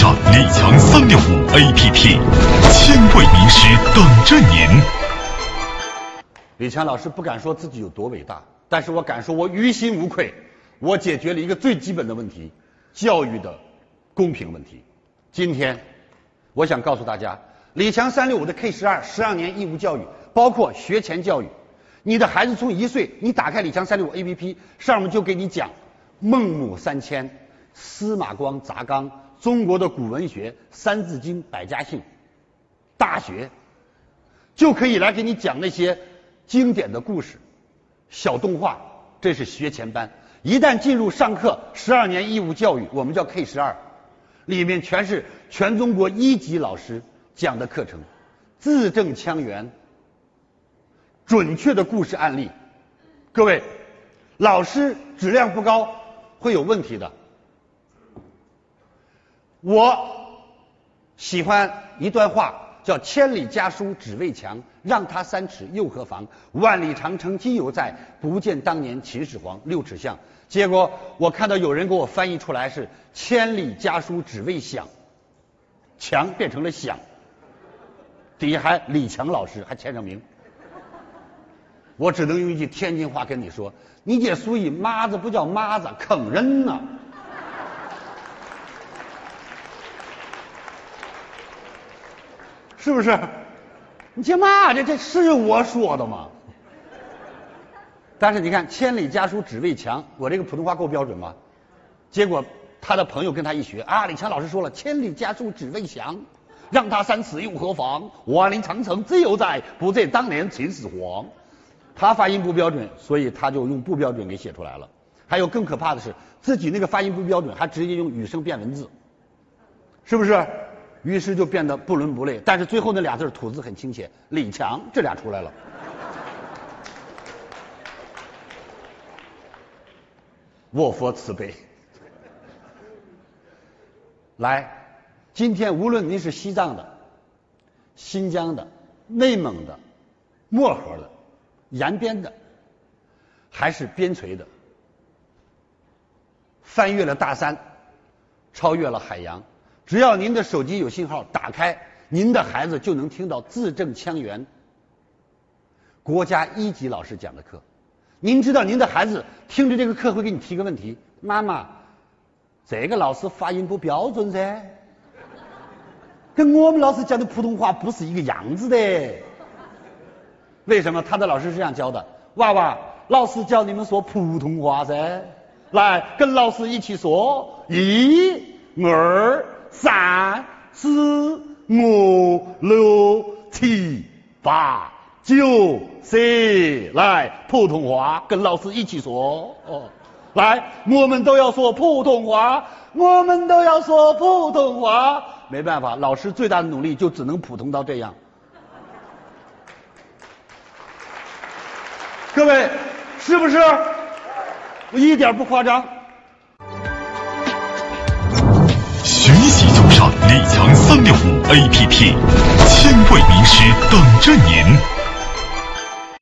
上李强三六五 APP，千位名师等着您。李强老师不敢说自己有多伟大，但是我敢说，我于心无愧。我解决了一个最基本的问题，教育的公平问题。今天，我想告诉大家，李强三六五的 K 十二十二年义务教育，包括学前教育。你的孩子从一岁，你打开李强三六五 APP，上面就给你讲孟母三迁、司马光砸缸、中国的古文学、三字经、百家姓、大学，就可以来给你讲那些经典的故事、小动画。这是学前班。一旦进入上课，十二年义务教育，我们叫 K 十二，里面全是全中国一级老师讲的课程，字正腔圆。准确的故事案例，各位，老师质量不高会有问题的。我喜欢一段话，叫“千里家书只为墙，让他三尺又何妨？万里长城今犹在，不见当年秦始皇。”六尺巷。结果我看到有人给我翻译出来是“千里家书只为响”，墙变成了响，底下还李强老师还签上名。我只能用一句天津话跟你说：你这属于妈子不叫妈子，坑人呢！是不是？你这嘛这这是我说的吗？但是你看，千里家书只为墙，我这个普通话够标准吗？结果他的朋友跟他一学啊，李强老师说了，千里家书只为墙，让他三尺又何妨？万里长城自由在，不见当年秦始皇。他发音不标准，所以他就用不标准给写出来了。还有更可怕的是，自己那个发音不标准，还直接用语声变文字，是不是？于是就变得不伦不类。但是最后那俩字吐字很清浅，李强这俩出来了。我佛慈悲。来，今天无论您是西藏的、新疆的、内蒙的、漠河的。延边的，还是边陲的，翻越了大山，超越了海洋，只要您的手机有信号，打开，您的孩子就能听到字正腔圆，国家一级老师讲的课。您知道您的孩子听着这个课会给你提个问题：妈妈，这个老师发音不标准噻，跟我们老师讲的普通话不是一个样子的。为什么他的老师是这样教的？娃娃，老师教你们说普通话噻，来跟老师一起说，一、二、三、四、五、六、七、八、九、十，来普通话跟老师一起说哦，来我们都要说普通话，我们都要说普通话，没办法，老师最大的努力就只能普通到这样。各位，是不是？我一点不夸张。李强三六五 APP，千位名师等着您。